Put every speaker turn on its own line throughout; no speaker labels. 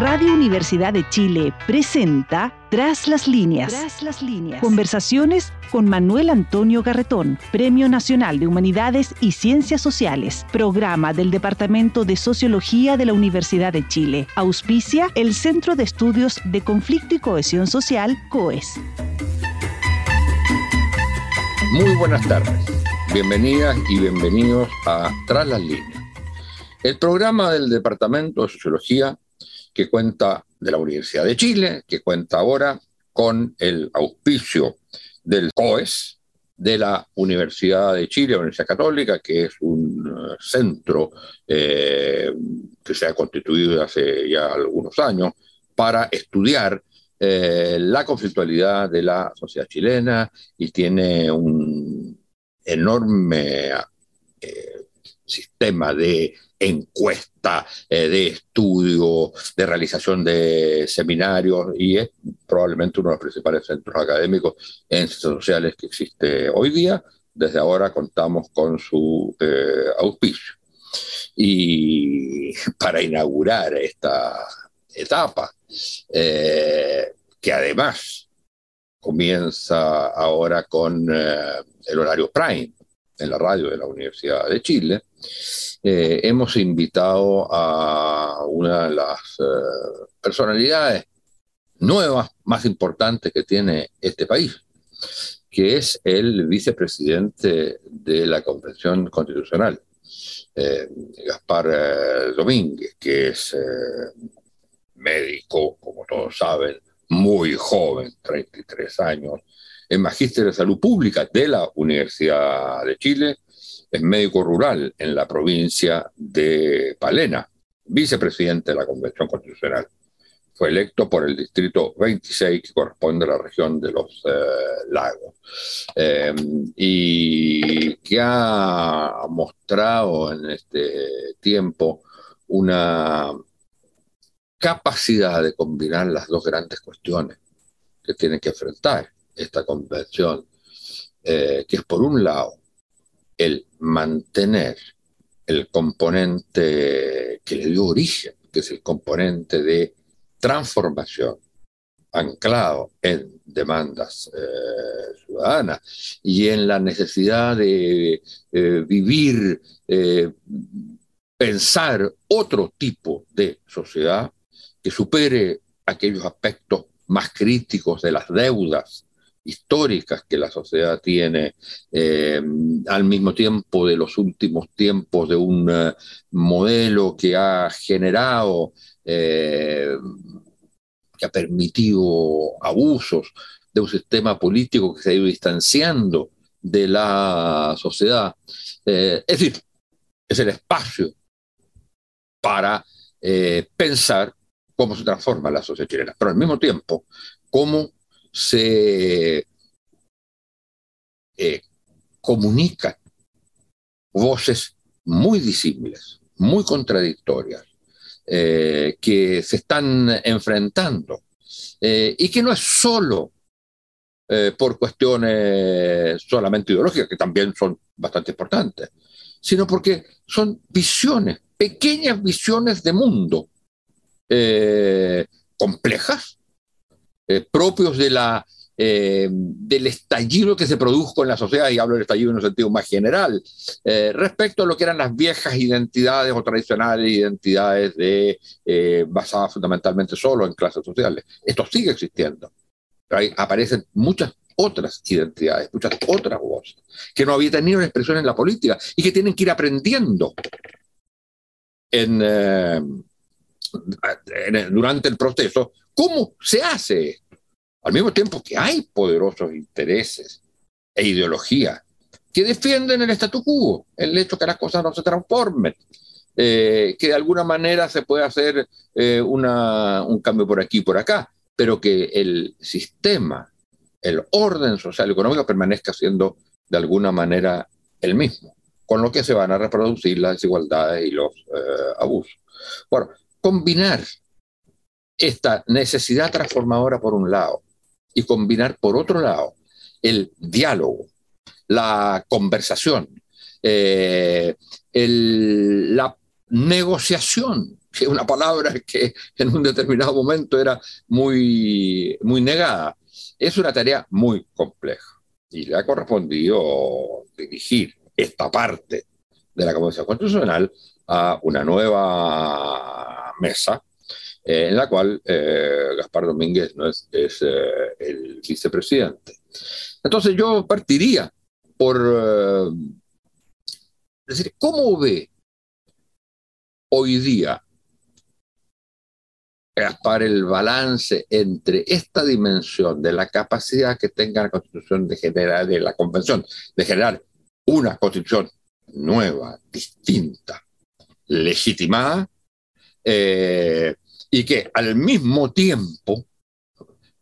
Radio Universidad de Chile presenta Tras las líneas. Tras las líneas. Conversaciones con Manuel Antonio Garretón, Premio Nacional de Humanidades y Ciencias Sociales, programa del Departamento de Sociología de la Universidad de Chile. Auspicia el Centro de Estudios de Conflicto y Cohesión Social, COES.
Muy buenas tardes. Bienvenidas y bienvenidos a Tras las líneas. El programa del Departamento de Sociología que cuenta de la Universidad de Chile, que cuenta ahora con el auspicio del COES, de la Universidad de Chile, Universidad Católica, que es un eh, centro eh, que se ha constituido hace ya algunos años para estudiar eh, la conflictualidad de la sociedad chilena y tiene un enorme sistema de encuesta, eh, de estudio, de realización de seminarios y es probablemente uno de los principales centros académicos en ciencias sociales que existe hoy día. Desde ahora contamos con su eh, auspicio. Y para inaugurar esta etapa, eh, que además comienza ahora con el horario prime en la radio de la Universidad de Chile, eh, hemos invitado a una de las eh, personalidades nuevas más importantes que tiene este país, que es el vicepresidente de la Convención Constitucional, eh, Gaspar Domínguez, que es médico, como todos saben, muy joven, 33 años, es magíster de salud pública de la Universidad de Chile, es médico rural en la provincia de Palena, vicepresidente de la Convención Constitucional. Fue electo por el distrito 26, que corresponde a la región de los eh, lagos, eh, y que ha mostrado en este tiempo una capacidad de combinar las dos grandes cuestiones que tiene que enfrentar esta convención, eh, que es por un lado el mantener el componente que le dio origen, que es el componente de transformación anclado en demandas eh, ciudadanas y en la necesidad de eh, vivir, pensar otro tipo de sociedad que supere aquellos aspectos más críticos de las deudas históricas que la sociedad tiene, eh, al mismo tiempo de los últimos tiempos de un eh, modelo que ha generado, eh, que ha permitido abusos de un sistema político que se ha ido distanciando de la sociedad. es decir, es el espacio para pensar cómo se transforma la sociedad chilena, pero al mismo tiempo, cómo se eh, comunican voces muy disímiles, muy contradictorias, eh, que se están enfrentando eh, y que no es solo por cuestiones solamente ideológicas, que también son bastante importantes, sino porque son visiones, pequeñas visiones de mundo complejas, eh, propios de la, eh, del estallido que se produjo en la sociedad, y hablo del estallido en un sentido más general, eh, respecto a lo que eran las viejas identidades o tradicionales identidades de, basadas fundamentalmente solo en clases sociales. Esto sigue existiendo. Ahí aparecen muchas otras identidades, muchas otras voces, que no había tenido expresión en la política y que tienen que ir aprendiendo en, durante el proceso ¿Cómo se hace esto? Al mismo tiempo que hay poderosos intereses e ideologías que defienden el statu quo, el hecho que las cosas no se transformen, eh, que de alguna manera se puede hacer eh, un cambio por aquí y por acá, pero que el sistema, el orden social y económico permanezca siendo de alguna manera el mismo, con lo que se van a reproducir las desigualdades y los eh, abusos. Bueno, combinar esta necesidad transformadora por un lado y combinar por otro lado el diálogo, la conversación, eh, la negociación que es una palabra que en un determinado momento era muy, muy negada. Es una tarea muy compleja y le ha correspondido dirigir esta parte de la Convención Constitucional a una nueva mesa eh, en la cual eh, Gaspar Domínguez ¿no? es, eh, el vicepresidente. Entonces yo partiría por decir, ¿cómo ve hoy día Gaspar el balance entre esta dimensión de la capacidad que tenga la Constitución de generar, de la Convención, de generar una Constitución nueva, distinta, legitimada, eh, y que al mismo tiempo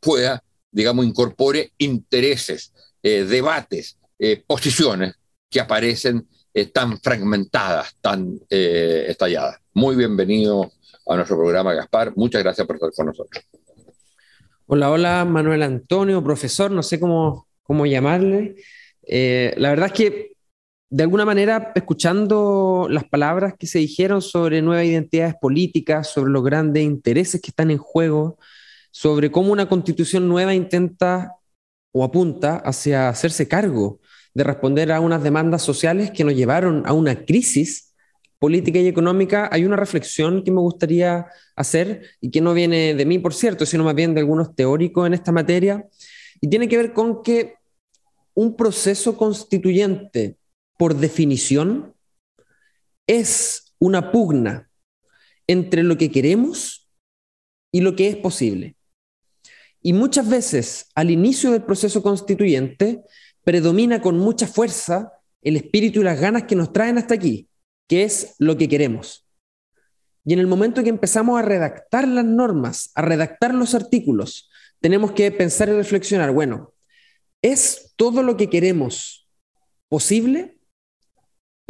pueda, digamos, incorpore intereses, eh, debates, eh, posiciones que aparecen tan fragmentadas, tan estalladas. Muy bienvenido a nuestro programa, Gaspar. Muchas gracias por estar con nosotros.
Hola, hola, Manuel Antonio, profesor, no sé cómo, cómo llamarle. la verdad es que de alguna manera, escuchando las palabras que se dijeron sobre nuevas identidades políticas, sobre los grandes intereses que están en juego, sobre cómo una constitución nueva intenta o apunta hacia hacerse cargo de responder a unas demandas sociales que nos llevaron a una crisis política y económica, hay una reflexión que me gustaría hacer y que no viene de mí, por cierto, sino más bien de algunos teóricos en esta materia, y tiene que ver con que un proceso constituyente por definición, es una pugna entre lo que queremos y lo que es posible. Y muchas veces al inicio del proceso constituyente predomina con mucha fuerza el espíritu y las ganas que nos traen hasta aquí, que es lo que queremos. Y en el momento que empezamos a redactar las normas, a redactar los artículos, tenemos que pensar y reflexionar, bueno, ¿es todo lo que queremos posible?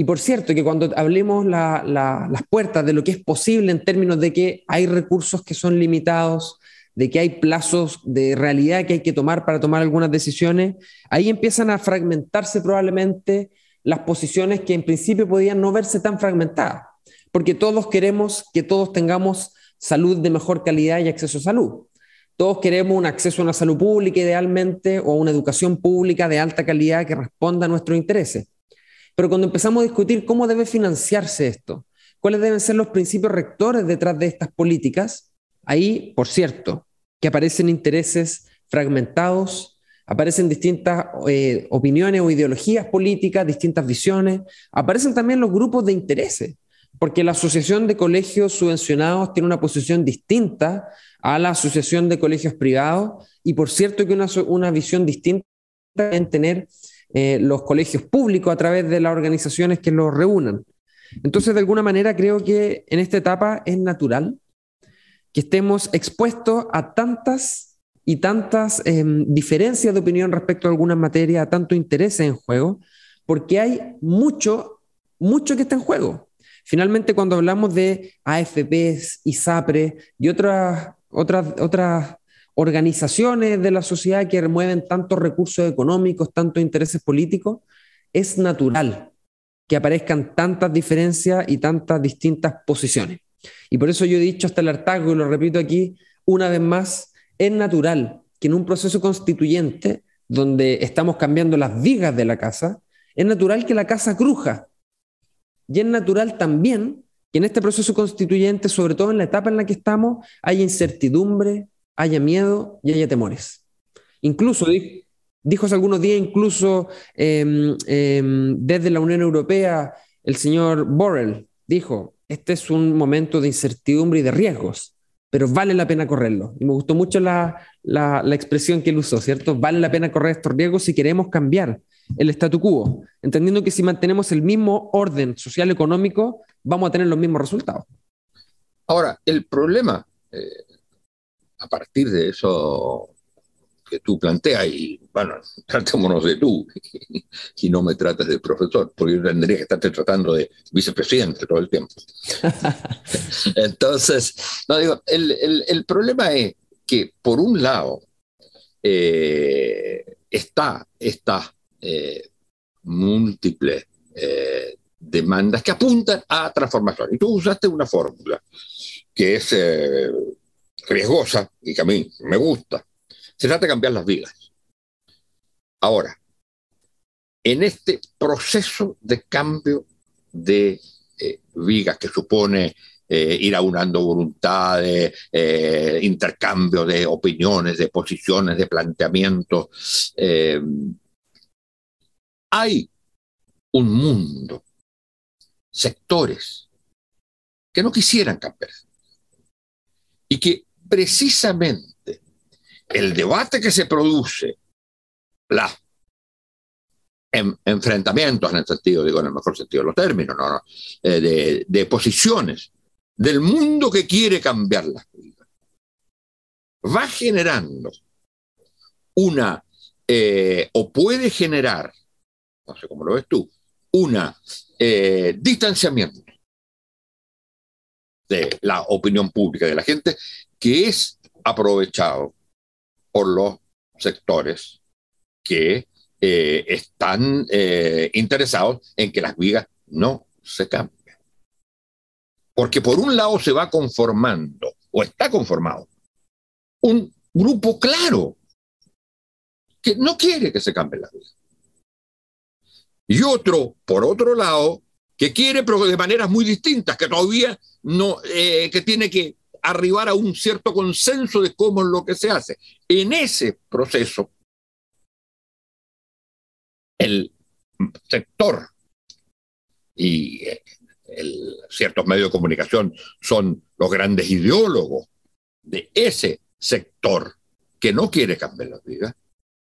Y por cierto, que cuando hablemos las puertas de lo que es posible en términos de que hay recursos que son limitados, de que hay plazos de realidad que hay que tomar para tomar algunas decisiones, ahí empiezan a fragmentarse probablemente las posiciones que en principio podían no verse tan fragmentadas, porque todos queremos que todos tengamos salud de mejor calidad y acceso a salud. Todos queremos un acceso a una salud pública idealmente o a una educación pública de alta calidad que responda a nuestros intereses. Pero cuando empezamos a discutir cómo debe financiarse esto, cuáles deben ser los principios rectores detrás de estas políticas, ahí, por cierto, que aparecen intereses fragmentados, aparecen distintas eh, opiniones o ideologías políticas, distintas visiones, aparecen también los grupos de intereses, porque la Asociación de Colegios Subvencionados tiene una posición distinta a la Asociación de Colegios Privados y por cierto que una, una visión distinta en tener eh, los colegios públicos a través de las organizaciones que los reúnan. Entonces, de alguna manera, creo que en esta etapa es natural que estemos expuestos a tantas y tantas em, diferencias de opinión respecto a algunas materias, a tanto interés en juego, porque hay mucho, mucho que está en juego. Finalmente, cuando hablamos de AFPs, ISAPRE y otras, otras, otras organizaciones de la sociedad que remueven tantos recursos económicos, tantos intereses políticos, es natural que aparezcan tantas diferencias y tantas distintas posiciones. Y por eso yo he dicho hasta el hartazgo, y lo repito aquí una vez más, es natural que en un proceso constituyente donde estamos cambiando las vigas de la casa, es natural que la casa cruja. Y es natural también que en este proceso constituyente, sobre todo en la etapa en la que estamos, haya incertidumbre, haya miedo y haya temores. Incluso, dijo algunos días, incluso em, em, desde la Unión Europea, el señor Borrell dijo, este es un momento de incertidumbre y de riesgos, pero vale la pena correrlo. Y me gustó mucho la, la, la expresión que él usó, ¿cierto? Vale la pena correr estos riesgos si queremos cambiar el statu quo, entendiendo que si mantenemos el mismo orden social económico, vamos a tener los mismos resultados.
Ahora, el problema, eh, a partir de eso que tú planteas, y bueno, tratémonos de tú, y no me trates de profesor, porque yo tendría que estarte tratando de vicepresidente todo el tiempo. Entonces, no digo, el, el, problema es que por un lado eh, está esta eh, múltiple eh, demandas que apuntan a transformación. Y tú usaste una fórmula que es eh, riesgosa y que a mí me gusta. Se trata de cambiar las vidas. Ahora, en este proceso de cambio de eh, vigas que supone eh, ir aunando voluntades, intercambio de opiniones, de posiciones, de planteamientos, hay un mundo, sectores que no quisieran cambiar. Y que precisamente el debate que se produce, los enfrentamientos en el sentido, digo en el mejor sentido de los términos, ¿no? Eh, de, posiciones del mundo que quiere cambiar las cosas, va generando una, eh, o puede generar, no sé cómo lo ves tú, una eh, distanciamiento de la opinión pública de la gente que es aprovechado por los sectores que eh, están eh, interesados en que las vigas no se cambien. Porque por un lado se va conformando, o está conformado, un grupo claro que no quiere que se cambien las vigas. Y otro, por otro lado, que quiere, pero de maneras muy distintas, que todavía no, eh, que tiene que arribar a un cierto consenso de cómo es lo que se hace. En ese proceso, el sector y eh, ciertos medios de comunicación son los grandes ideólogos de ese sector que no quiere cambiar la vida,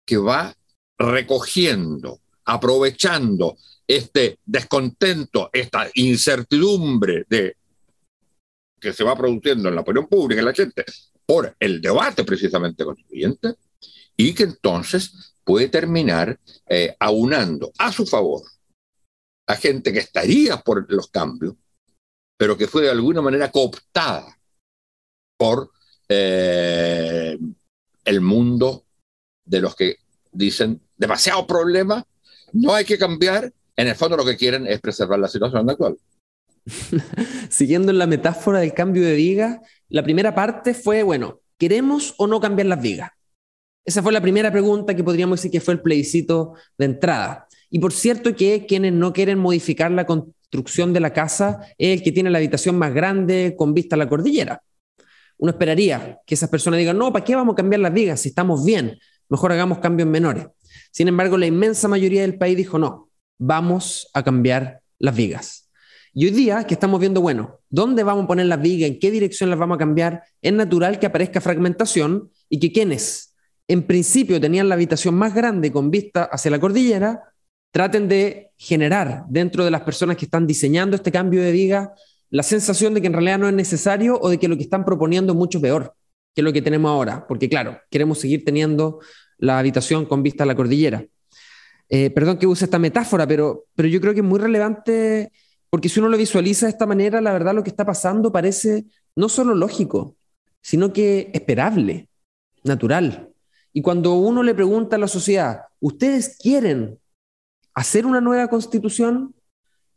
que va recogiendo, aprovechando este descontento, esta incertidumbre de que se va produciendo en la opinión pública, en la gente, por el debate precisamente constituyente, y que entonces puede terminar eh, aunando a su favor a gente que estaría por los cambios, pero que fue de alguna manera cooptada por eh, el mundo de los que dicen demasiado problema, no hay que cambiar, en el fondo lo que quieren es preservar la situación actual.
Siguiendo en la metáfora del cambio de vigas, la primera parte fue, bueno, ¿queremos o no cambiar las vigas? Esa fue la primera pregunta que podríamos decir que fue el plebiscito de entrada. Y por cierto que quienes no quieren modificar la construcción de la casa es el que tiene la habitación más grande con vista a la cordillera. Uno esperaría que esas personas digan, no, ¿para qué vamos a cambiar las vigas si estamos bien? Mejor hagamos cambios menores. Sin embargo, la inmensa mayoría del país dijo, no, vamos a cambiar las vigas. Y hoy día que estamos viendo, bueno, ¿dónde vamos a poner las vigas? ¿En qué dirección las vamos a cambiar? Es natural que aparezca fragmentación y que quienes en principio tenían la habitación más grande con vista hacia la cordillera, traten de generar dentro de las personas que están diseñando este cambio de viga la sensación de que en realidad no es necesario o de que lo que están proponiendo es mucho peor que lo que tenemos ahora, porque claro, queremos seguir teniendo la habitación con vista a la cordillera. Eh, perdón que use esta metáfora, pero, pero yo creo que es muy relevante porque si uno lo visualiza de esta manera, la verdad lo que está pasando parece no solo lógico, sino que esperable, natural. Y cuando uno le pregunta a la sociedad, ¿ustedes quieren hacer una nueva constitución?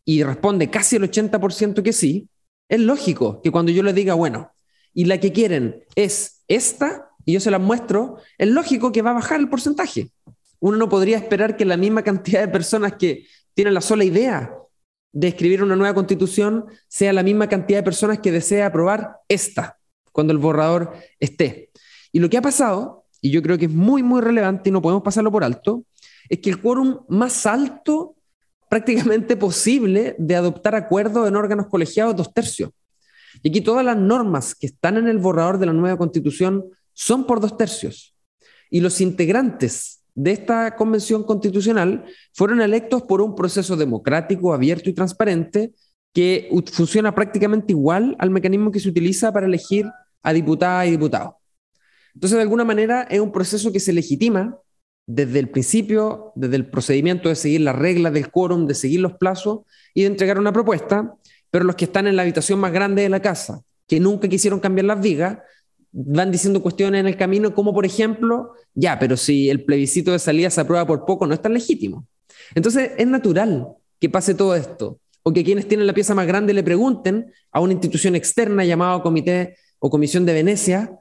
Y responde casi el 80% que sí, es lógico que cuando yo le diga, bueno, y la que quieren es esta, y yo se la muestro, es lógico que va a bajar el porcentaje uno no podría esperar que la misma cantidad de personas que tienen la sola idea de escribir una nueva constitución sea la misma cantidad de personas que desea aprobar esta cuando el borrador esté. Y lo que ha pasado, y yo creo que es muy, muy relevante y no podemos pasarlo por alto, es que el quórum más alto prácticamente posible de adoptar acuerdos en órganos colegiados dos tercios. Y aquí todas las normas que están en el borrador de la nueva constitución son por dos tercios. Y los integrantes de esta convención constitucional fueron electos por un proceso democrático, abierto y transparente que funciona prácticamente igual al mecanismo que se utiliza para elegir a diputadas y diputados. Entonces, de alguna manera, es un proceso que se legitima desde el principio, desde el procedimiento de seguir las reglas del quórum, de seguir los plazos y de entregar una propuesta, pero los que están en la habitación más grande de la casa, que nunca quisieron cambiar las vigas, van diciendo cuestiones en el camino, como por ejemplo, ya, pero si el plebiscito de salida se aprueba por poco, no es tan legítimo. Entonces, es natural que pase todo esto, o que quienes tienen la pieza más grande le pregunten a una institución externa llamada Comité o Comisión de Venecia,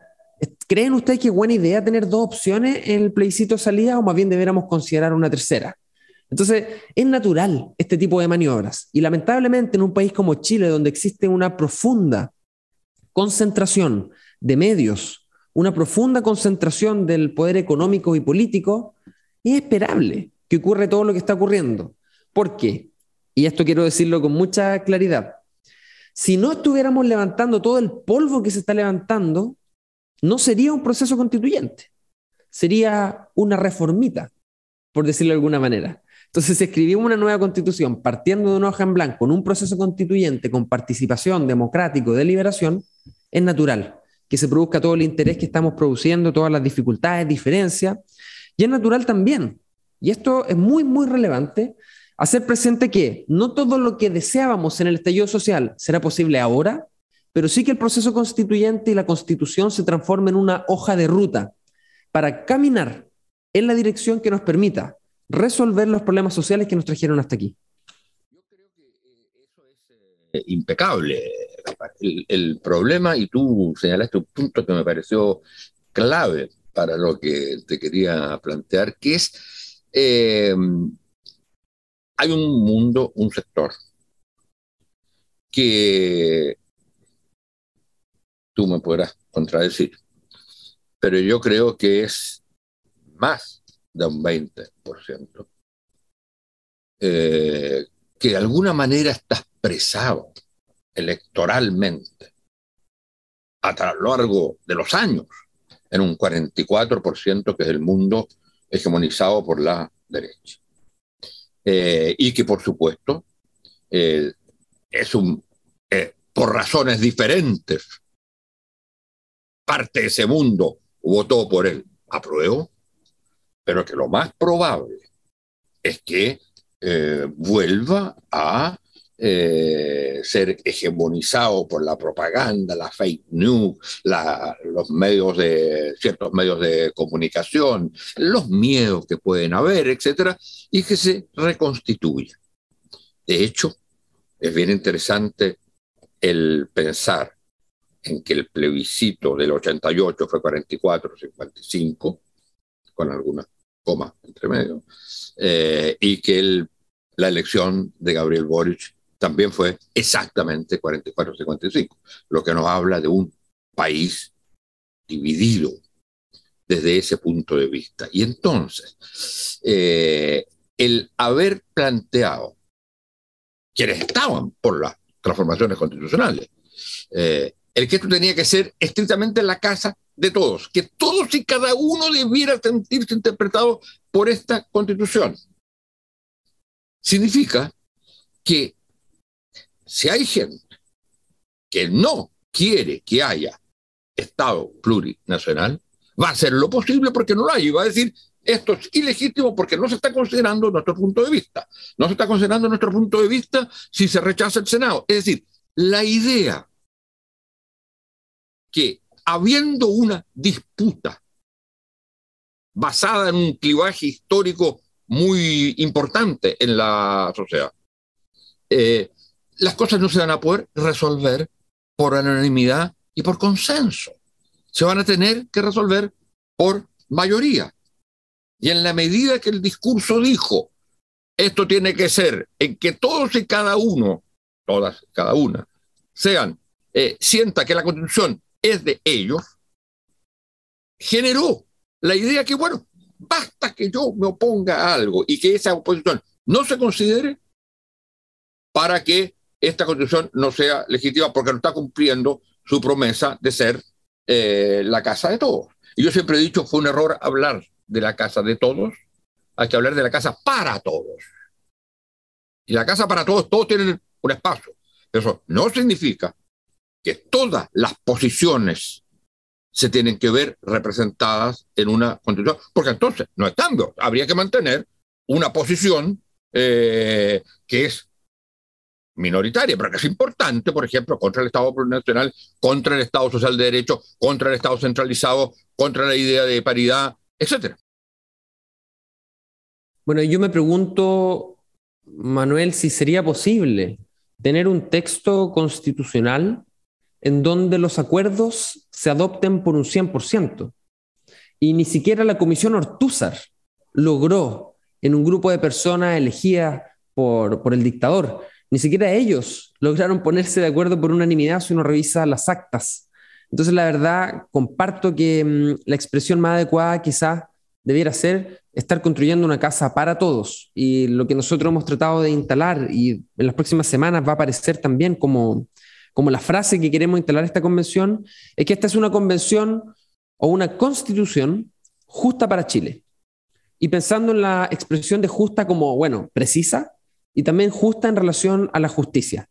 ¿creen ustedes que es buena idea tener dos opciones en el plebiscito salida o más bien deberíamos considerar una tercera? Entonces, es natural este tipo de maniobras. Y lamentablemente en un país como Chile, donde existe una profunda concentración de medios, una profunda concentración del poder económico y político, es esperable que ocurra todo lo que está ocurriendo. ¿Por qué? Y esto quiero decirlo con mucha claridad. Si no estuviéramos levantando todo el polvo que se está levantando, no sería un proceso constituyente, sería una reformita, por decirlo de alguna manera. Entonces, si escribimos una nueva constitución partiendo de una hoja en blanco, con un proceso constituyente, con participación democrático, de liberación, es natural que se produzca todo el interés que estamos produciendo, todas las dificultades, diferencias, y es natural también, y esto es muy, muy relevante, hacer presente que no todo lo que deseábamos en el estallido social será posible ahora, pero sí que el proceso constituyente y la constitución se transformen en una hoja de ruta para caminar en la dirección que nos permita resolver los problemas sociales que nos trajeron hasta aquí.
Eh, eh, impecable. El, problema, y tú señalaste un punto que me pareció clave para lo que te quería plantear, que es, eh, hay un mundo, un sector, que tú me podrás contradecir, pero yo creo que es más de un 20%, eh, que de alguna manera está expresado electoralmente a lo largo de los años en un 44% que es el mundo hegemonizado por la derecha. Eh, y que por supuesto eh, es un, por razones diferentes, parte de ese mundo votó por él. Apruebo pero que lo más probable es que eh, vuelva a eh, ser hegemonizado por la propaganda, la fake news, los medios de ciertos medios de comunicación, los miedos que pueden haber, etcétera, y que se reconstituya. De hecho, es bien interesante el pensar en que el plebiscito del 88 fue 44-55, con algunas coma entre medio, eh, y que la elección de Gabriel Boric también fue exactamente 44-55, lo que nos habla de un país dividido desde ese punto de vista. Y entonces, eh, el haber planteado quienes estaban por las transformaciones constitucionales, eh, el que esto tenía que ser estrictamente la casa de todos, que todos y cada uno debiera sentirse interpretado por esta constitución. Significa que si hay gente que no quiere que haya Estado plurinacional, va a hacer lo posible porque no lo hay y va a decir esto es ilegítimo porque no se está considerando nuestro punto de vista. No se está considerando nuestro punto de vista si se rechaza el Senado. Es decir, la idea que habiendo una disputa basada en un clivaje histórico muy importante en la sociedad, eh, las cosas no se van a poder resolver por anonimidad y por consenso. Se van a tener que resolver por mayoría. Y en la medida que el discurso dijo, esto tiene que ser en que todos y cada uno, todas, cada una, sean, eh, sienta que la constitución es de ellos, generó la idea que, bueno, basta que yo me oponga a algo y que esa oposición no se considere para que esta constitución no sea legítima porque no está cumpliendo su promesa de ser eh, la casa de todos. Y yo siempre he dicho, fue un error hablar de la casa de todos, hay que hablar de la casa para todos. Y la casa para todos, todos tienen un espacio. Eso no significa que todas las posiciones se tienen que ver representadas en una constitución, porque entonces no hay cambio, habría que mantener una posición eh, que es minoritaria, pero que es importante, por ejemplo, contra el Estado plurinacional, contra el Estado social de derecho, contra el Estado centralizado, contra la idea de paridad, etc.
Bueno, yo me pregunto, Manuel, si sería posible tener un texto constitucional en donde los acuerdos se adopten por un 100%. Y ni siquiera la Comisión Ortúzar logró, en un grupo de personas elegidas por, por el dictador, ni siquiera ellos lograron ponerse de acuerdo por unanimidad si uno revisa las actas. Entonces, la verdad, comparto que mm, la expresión más adecuada quizás debiera ser estar construyendo una casa para todos. Y lo que nosotros hemos tratado de instalar y en las próximas semanas va a aparecer también como, como la frase que queremos instalar esta convención, es que esta es una convención o una constitución justa para Chile. Y pensando en la expresión de justa como, bueno, precisa y también justa en relación a la justicia.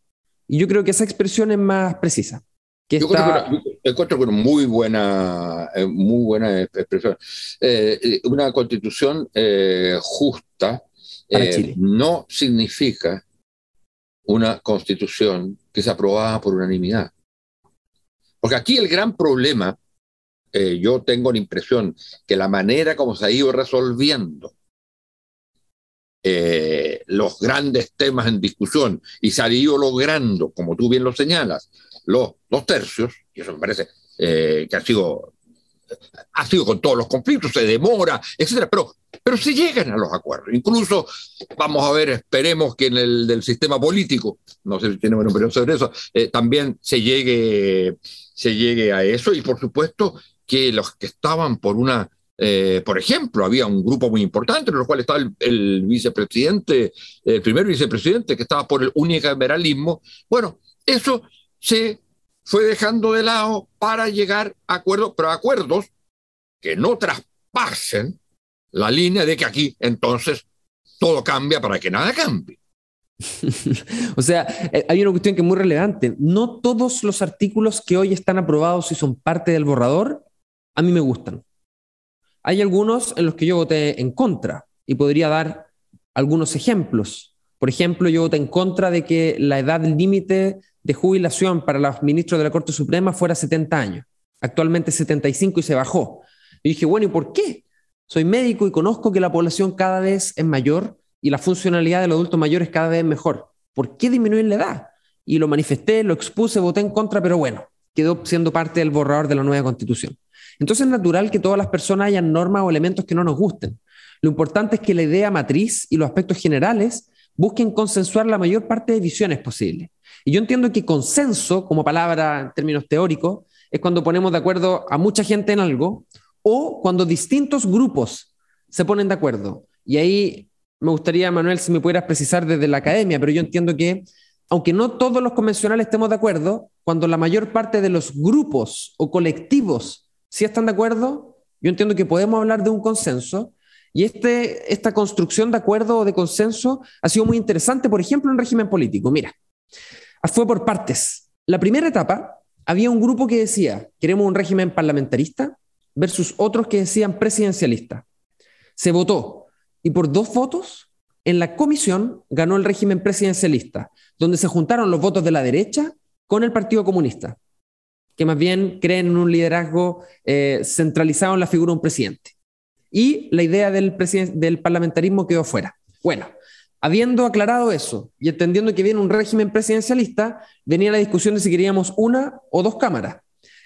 Y yo creo que esa expresión es más precisa.
Que yo encuentro que muy buena, eh, muy buena expresión. Eh, eh, una constitución justa no significa una constitución que se aprobada por unanimidad. Porque aquí el gran problema, yo tengo la impresión que la manera como se ha ido resolviendo los grandes temas en discusión y se ha ido logrando, como tú bien lo señalas, los dos tercios, y eso me parece eh, que ha sido, ha sido con todos los conflictos, se demora, etcétera, pero, pero se llegan a los acuerdos. Incluso, vamos a ver, esperemos que en el del sistema político, no sé si tiene una opinión sobre eso, eh, también se llegue, se llegue a eso, y por supuesto que los que estaban por una eh, por ejemplo, había un grupo muy importante, en el cual estaba el, vicepresidente, el primer vicepresidente, que estaba por el unicameralismo. Bueno, eso se fue dejando de lado para llegar a acuerdos, pero acuerdos que no traspasen la línea de que aquí entonces todo cambia para que nada cambie.
o sea, eh, hay una cuestión que es muy relevante. No todos los artículos que hoy están aprobados y son parte del borrador, a mí me gustan. Hay algunos en los que yo voté en contra y podría dar algunos ejemplos. Por ejemplo, yo voté en contra de que la edad límite de jubilación para los ministros de la Corte Suprema fuera 70 años. Actualmente 75 y se bajó. Y dije, bueno, ¿y por qué? Soy médico y conozco que la población cada vez es mayor y la funcionalidad de los adultos mayores cada vez es mejor. ¿Por qué disminuir la edad? Y lo manifesté, lo expuse, voté en contra, pero bueno, quedó siendo parte del borrador de la nueva constitución. Entonces es natural que todas las personas hayan normas o elementos que no nos gusten. Lo importante es que la idea matriz y los aspectos generales busquen consensuar la mayor parte de visiones posibles. Y yo entiendo que consenso, como palabra en términos teóricos, es cuando ponemos de acuerdo a mucha gente en algo o cuando distintos grupos se ponen de acuerdo. Y ahí me gustaría, Manuel, si me pudieras precisar desde la academia, pero yo entiendo que, aunque no todos los convencionales estemos de acuerdo, cuando la mayor parte de los grupos o colectivos sí están de acuerdo, yo entiendo que podemos hablar de un consenso. Y este, esta construcción de acuerdo o de consenso ha sido muy interesante, por ejemplo, en régimen político. Mira, fue por partes. La primera etapa, había un grupo que decía, queremos un régimen parlamentarista versus otros que decían presidencialista. Se votó y por dos votos en la comisión ganó el régimen presidencialista, donde se juntaron los votos de la derecha con el Partido Comunista, que más bien creen en un liderazgo eh, centralizado en la figura de un presidente. Y la idea del, del parlamentarismo quedó fuera. Bueno, Habiendo aclarado eso y entendiendo que viene un régimen presidencialista, venía la discusión de si queríamos una o dos cámaras.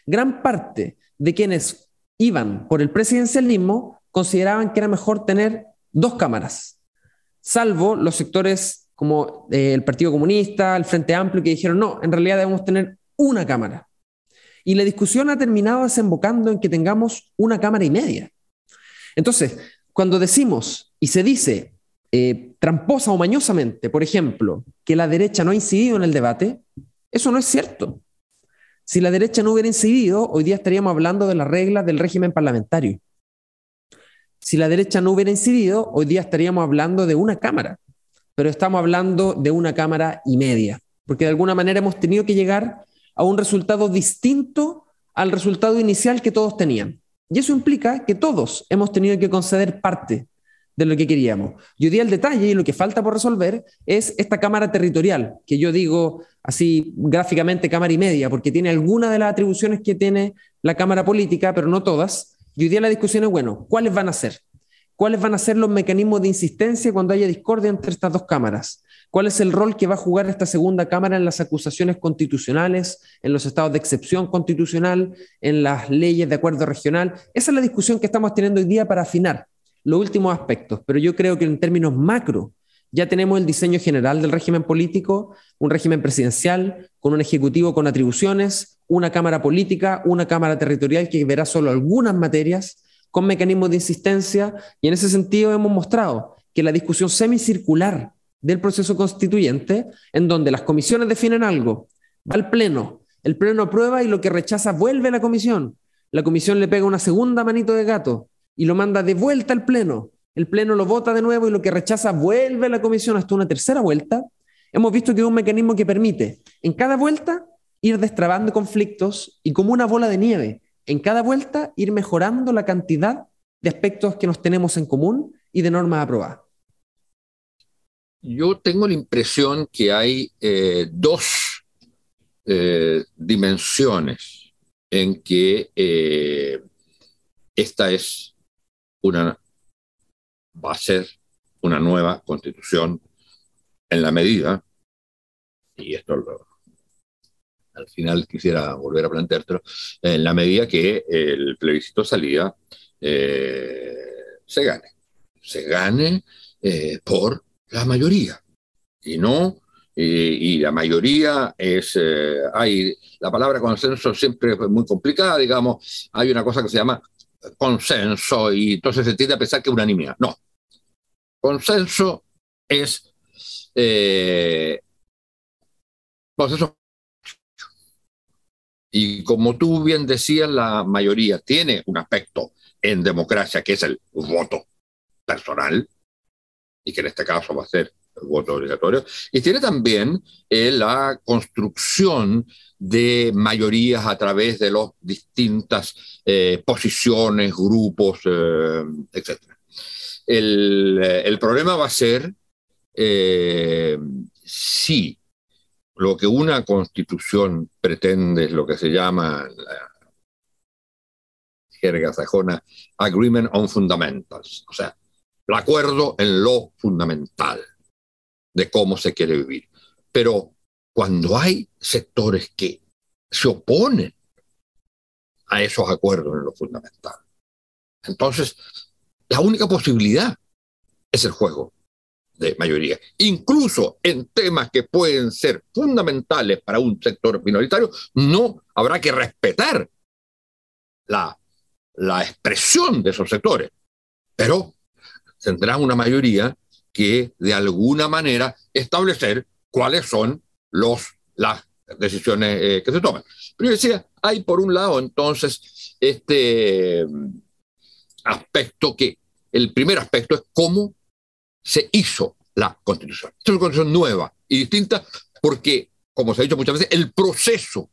Gran parte de quienes iban por el presidencialismo consideraban que era mejor tener dos cámaras, salvo los sectores como eh, el Partido Comunista, el Frente Amplio, que dijeron, no, en realidad debemos tener una cámara. Y la discusión ha terminado desembocando en que tengamos una cámara y media. Entonces, cuando decimos y se dice eh, tramposa o mañosamente, por ejemplo, que la derecha no ha incidido en el debate, eso no es cierto. Si la derecha no hubiera incidido, hoy día estaríamos hablando de las reglas del régimen parlamentario. Si la derecha no hubiera incidido, hoy día estaríamos hablando de una cámara, pero estamos hablando de una cámara y media, porque de alguna manera hemos tenido que llegar a un resultado distinto al resultado inicial que todos tenían. Y eso implica que todos hemos tenido que conceder parte de lo que queríamos. Yo di el detalle y lo que falta por resolver es esta cámara territorial, que yo digo así gráficamente cámara y media, porque tiene algunas de las atribuciones que tiene la cámara política, pero no todas. Y hoy día la discusión es, bueno, ¿cuáles van a ser? ¿Cuáles van a ser los mecanismos de insistencia cuando haya discordia entre estas dos cámaras? ¿Cuál es el rol que va a jugar esta segunda Cámara en las acusaciones constitucionales, en los estados de excepción constitucional, en las leyes de acuerdo regional? Esa es la discusión que estamos teniendo hoy día para afinar los últimos aspectos, pero yo creo que en términos macro ya tenemos el diseño general del régimen político, un régimen presidencial con un ejecutivo con atribuciones, una Cámara política, una Cámara territorial que verá solo algunas materias con mecanismos de insistencia y en ese sentido hemos mostrado que la discusión semicircular del proceso constituyente, en donde las comisiones definen algo, va al Pleno, el Pleno aprueba y lo que rechaza vuelve a la comisión, la comisión le pega una segunda manito de gato y lo manda de vuelta al Pleno, el Pleno lo vota de nuevo y lo que rechaza vuelve a la comisión hasta una tercera vuelta, hemos visto que es un mecanismo que permite en cada vuelta ir destrabando conflictos y como una bola de nieve, en cada vuelta ir mejorando la cantidad de aspectos que nos tenemos en común y de normas aprobadas.
Yo tengo la impresión que hay eh, dos eh, dimensiones en que eh, esta es una, va a ser una nueva constitución en la medida, y esto al final quisiera volver a planteártelo, en la medida que el plebiscito salida se gane, se gane por la mayoría. Y no, y, la mayoría es, eh, hay, la palabra consenso siempre es muy complicada, digamos, hay una cosa que se llama consenso y entonces se tiende a pensar que unanimidad. No, consenso es eh. Y como tú bien decías, la mayoría tiene un aspecto en democracia que es el voto personal, y que en este caso va a ser el voto obligatorio, y tiene también eh, la construcción de mayorías a través de las distintas eh, posiciones, grupos, eh, etc. El, el, problema va a ser si lo que una constitución pretende es lo que se llama la jerga sajona Agreement on Fundamentals, o sea, el acuerdo en lo fundamental de cómo se quiere vivir. Pero cuando hay sectores que se oponen a esos acuerdos en lo fundamental, entonces la única posibilidad es el juego de mayoría. Incluso en temas que pueden ser fundamentales para un sector minoritario, no habrá que respetar la, la expresión de esos sectores. Pero tendrá una mayoría que de alguna manera establecer cuáles son los, las decisiones eh, que se toman. Pero yo decía, hay por un lado entonces este aspecto que, el primer aspecto es cómo se hizo la constitución. Esta es una constitución nueva y distinta porque, como se ha dicho muchas veces, el proceso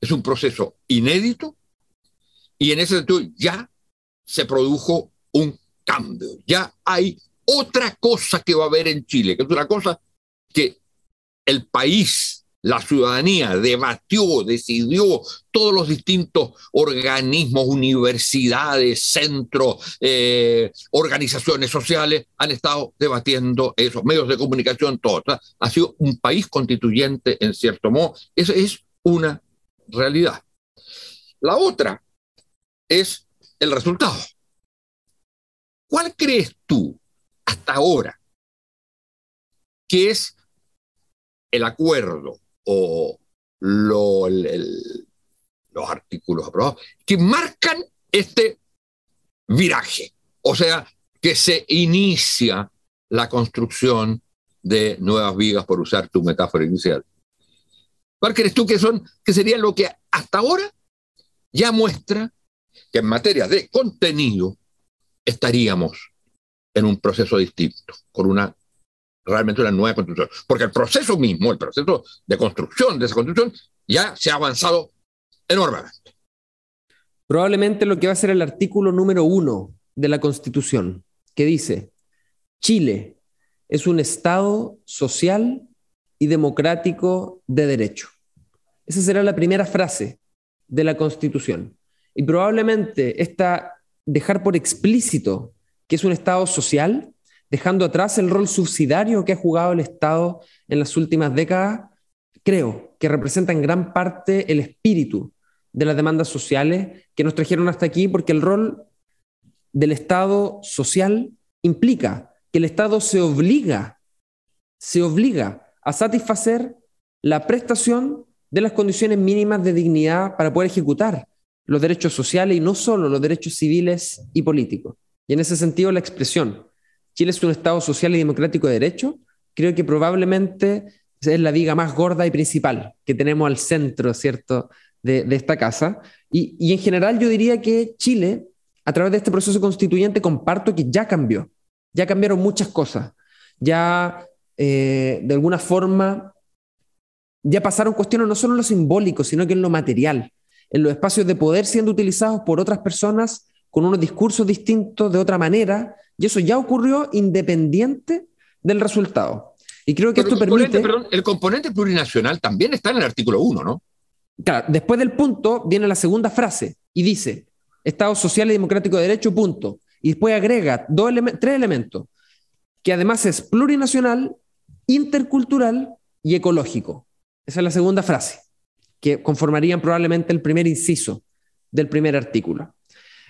es un proceso inédito y en ese sentido ya se produjo un cambio, ya hay otra cosa que va a haber en Chile, que es una cosa que el país, la ciudadanía debatió, decidió, todos los distintos organismos, universidades, centros, eh, organizaciones sociales han estado debatiendo esos medios de comunicación, todo. Ha sido un país constituyente en cierto modo. Esa es una realidad. La otra es el resultado. ¿Cuál crees tú hasta ahora que es el acuerdo o los artículos aprobados que marcan este viraje? O sea, que se inicia la construcción de nuevas vigas, por usar tu metáfora inicial. ¿Cuál crees tú que son, que sería lo que hasta ahora ya muestra que en materia de contenido estaríamos en un proceso distinto, con una realmente una nueva construcción. Porque el proceso mismo, el proceso de construcción de esa construcción, ya se ha avanzado enormemente.
Probablemente lo que va a ser el artículo número uno de la Constitución, que dice, Chile es un Estado social y democrático de derecho. Esa será la primera frase de la Constitución. Y probablemente esta dejar por explícito que es un Estado social, dejando atrás el rol subsidiario que ha jugado el Estado en las últimas décadas, creo que representa en gran parte el espíritu de las demandas sociales que nos trajeron hasta aquí, porque el rol del Estado social implica que el Estado se obliga, se obliga a satisfacer la prestación de las condiciones mínimas de dignidad para poder ejecutar los derechos sociales y no solo los derechos civiles y políticos. Y en ese sentido, la expresión Chile es un Estado social y democrático de derecho, creo que probablemente es la viga más gorda y principal que tenemos al centro, ¿cierto?, de, esta casa. Y, y en general yo diría que Chile, a través de este proceso constituyente, comparto que ya cambió, ya cambiaron muchas cosas, ya eh, de alguna forma ya pasaron cuestiones no solo en lo simbólico, sino que en lo material, en los espacios de poder siendo utilizados por otras personas con unos discursos distintos de otra manera, y eso ya ocurrió independiente del resultado. Y creo que esto permite...
Perdón, el componente plurinacional también está en el artículo 1, ¿no?
Claro, después del punto viene la segunda frase y dice, Estado social y democrático de derecho, punto. Y después agrega dos tres elementos, que además es plurinacional, intercultural y ecológico. Esa es la segunda frase, que conformarían probablemente el primer inciso del primer artículo.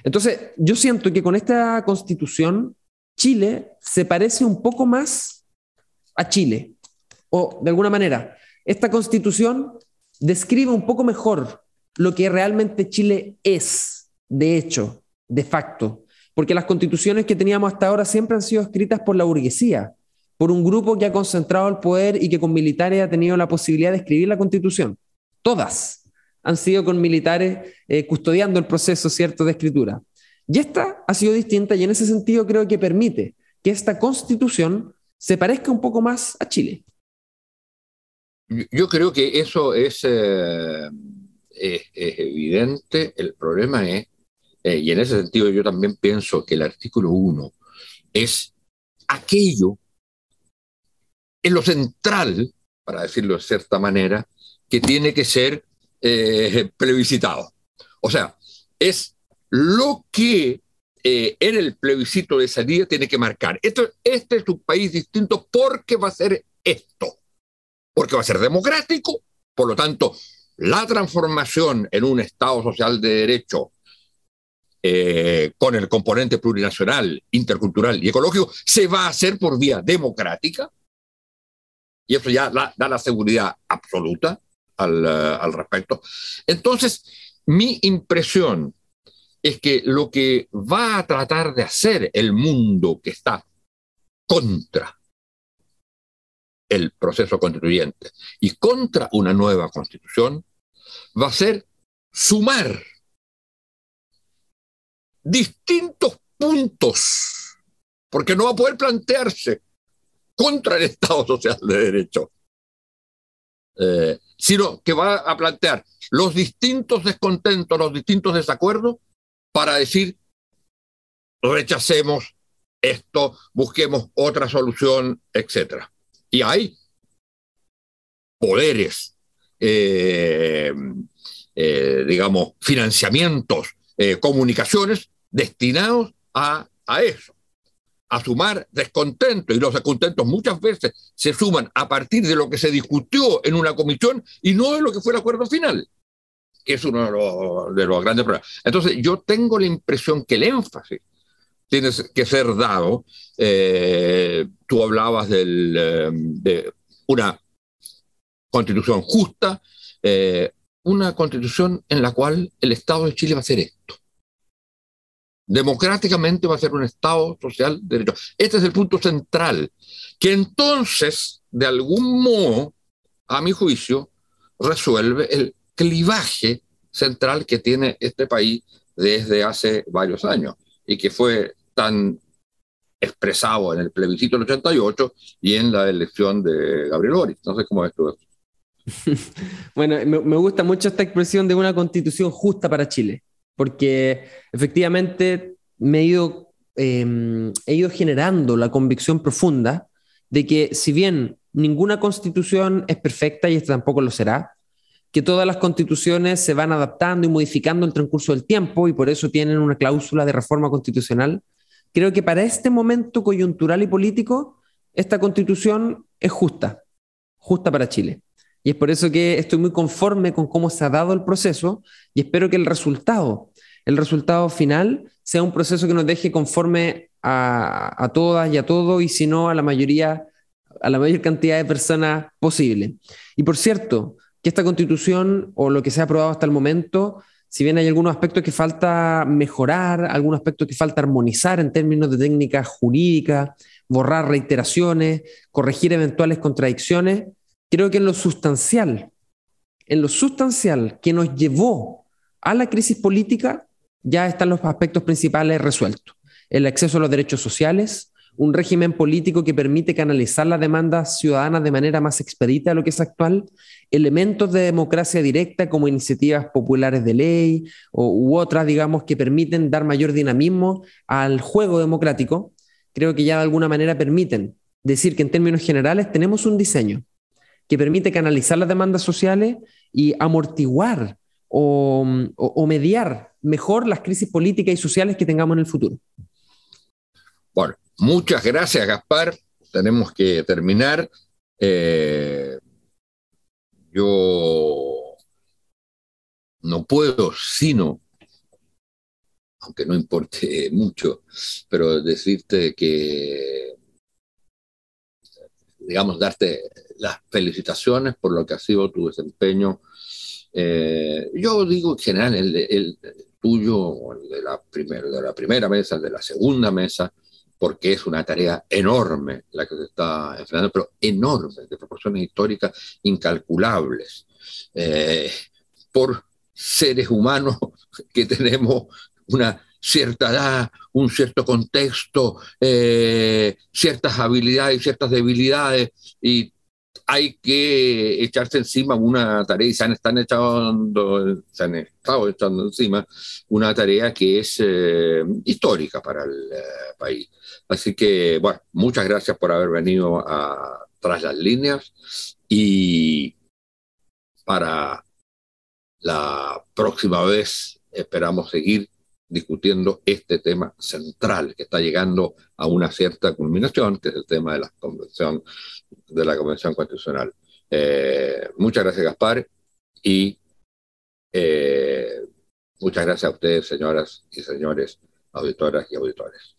Entonces, yo siento que con esta constitución, Chile se parece un poco más a Chile. O, de alguna manera, esta constitución describe un poco mejor lo que realmente Chile es, de hecho, de facto. Porque las constituciones que teníamos hasta ahora siempre han sido escritas por la burguesía, por un grupo que ha concentrado el poder y que con militares ha tenido la posibilidad de escribir la constitución. Todas han sido con militares eh, custodiando el proceso cierto de escritura. Y esta ha sido distinta y en ese sentido creo que permite que esta constitución se parezca un poco más a Chile.
Yo creo que eso es, eh, evidente. El problema es, eh, y en ese sentido yo también pienso que el artículo 1 es aquello en lo central, para decirlo de cierta manera, que tiene que ser eh, plebiscitado. O sea, es lo que eh, en el plebiscito de salida tiene que marcar. Esto, este es un país distinto porque va a ser esto, porque va a ser democrático, por lo tanto, la transformación en un Estado social de derecho eh, con el componente plurinacional, intercultural y ecológico se va a hacer por vía democrática, y eso ya da la seguridad absoluta al, eh, al respecto. Entonces, mi impresión es que lo que va a tratar de hacer el mundo que está contra el proceso constituyente y contra una nueva constitución va a ser sumar distintos puntos, porque no va a poder plantearse contra el Estado Social de Derecho, eh, sino que va a plantear los distintos descontentos, los distintos desacuerdos, para decir, rechacemos esto, busquemos otra solución, etc. Y hay poderes, eh, eh, digamos, financiamientos, comunicaciones destinados a, a eso a sumar descontento y los descontentos muchas veces se suman a partir de lo que se discutió en una comisión y no de lo que fue el acuerdo final, que es uno de los, grandes problemas. Entonces, yo tengo la impresión que el énfasis tiene que ser dado. Eh, tú hablabas eh, de una constitución justa, eh, una constitución en la cual el Estado de Chile va a hacer esto democráticamente va a ser un Estado social de derecho. Este es el punto central, que entonces, de algún modo, a mi juicio, resuelve el clivaje central que tiene este país desde hace varios años y que fue tan expresado en el plebiscito del 88 y en la elección de Gabriel Boric. No sé cómo ves tú
bueno, me, me gusta mucho esta expresión de una constitución justa para Chile porque efectivamente me he ido, ido generando la convicción profunda de que si bien ninguna constitución es perfecta y esta tampoco lo será, que todas las constituciones se van adaptando y modificando en el transcurso del tiempo y por eso tienen una cláusula de reforma constitucional, creo que para este momento coyuntural y político, esta constitución es justa, justa para Chile. Y es por eso que estoy muy conforme con cómo se ha dado el proceso y espero que el resultado, el resultado final, sea un proceso que nos deje conforme a, todas y a todos, y si no, a la mayoría, a la mayor cantidad de personas posible. Y por cierto, que esta constitución o lo que se ha aprobado hasta el momento, si bien hay algunos aspectos que falta mejorar, algunos aspectos que falta armonizar en términos de técnica jurídica, borrar reiteraciones, corregir eventuales contradicciones, creo que en lo sustancial, en lo sustancial que nos llevó a la crisis política, ya están los aspectos principales resueltos. El acceso a los derechos sociales, un régimen político que permite canalizar las demandas ciudadanas de manera más expedita de lo que es actual, elementos de democracia directa como iniciativas populares de ley o, u otras, digamos, que permiten dar mayor dinamismo al juego democrático, creo que ya de alguna manera permiten decir que en términos generales tenemos un diseño que permite canalizar las demandas sociales y amortiguar o, mediar mejor las crisis políticas y sociales que tengamos en el futuro.
Bueno, Muchas gracias, Gaspar. Tenemos que terminar. Eh, yo no puedo sino, aunque no importe mucho, pero decirte que, digamos, darte las felicitaciones por lo que ha sido tu desempeño. Eh, yo digo en general el, tuyo, el de la, primera, de la primera mesa, el de la segunda mesa, porque es una tarea enorme la que se está enfrentando, pero enorme, de proporciones históricas incalculables, eh, por seres humanos que tenemos una cierta edad, un cierto contexto, eh, ciertas habilidades ciertas debilidades, y hay que echarse encima una tarea, y se han, están echando, se han estado echando encima una tarea que es eh, histórica para el país. Así que, bueno, muchas gracias por haber venido a Tras las Líneas y para la próxima vez esperamos seguir discutiendo este tema central que está llegando a una cierta culminación, que es el tema de la convención, de la convención constitucional. Eh, muchas gracias, Gaspar, y eh, muchas gracias a ustedes, señoras y señores, auditoras y auditores.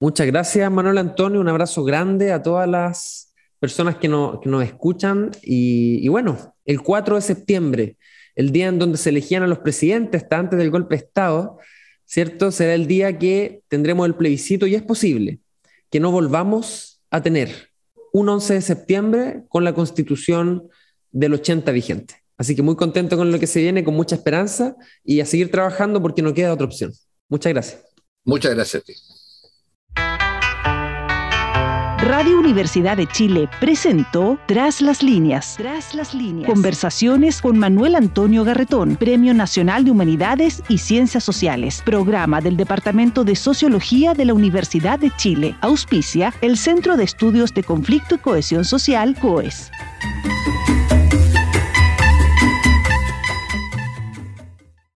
Muchas gracias, Manuel Antonio. Un abrazo grande a todas las personas que, nos escuchan. Y, bueno, el 4 de septiembre, el día en donde se elegían a los presidentes, hasta antes del golpe de Estado, ¿cierto? Será el día que tendremos el plebiscito y es posible que no volvamos a tener un 11 de septiembre con la constitución del 80 vigente. Así que muy contento con lo que se viene, con mucha esperanza y a seguir trabajando porque no queda otra opción. Muchas gracias.
Muchas gracias a ti.
Radio Universidad de Chile presentó Tras las líneas. Tras las líneas. Conversaciones con Manuel Antonio Garretón, Premio Nacional de Humanidades y Ciencias Sociales, programa del Departamento de Sociología de la Universidad de Chile. Auspicia el Centro de Estudios de Conflicto y Cohesión Social, COES.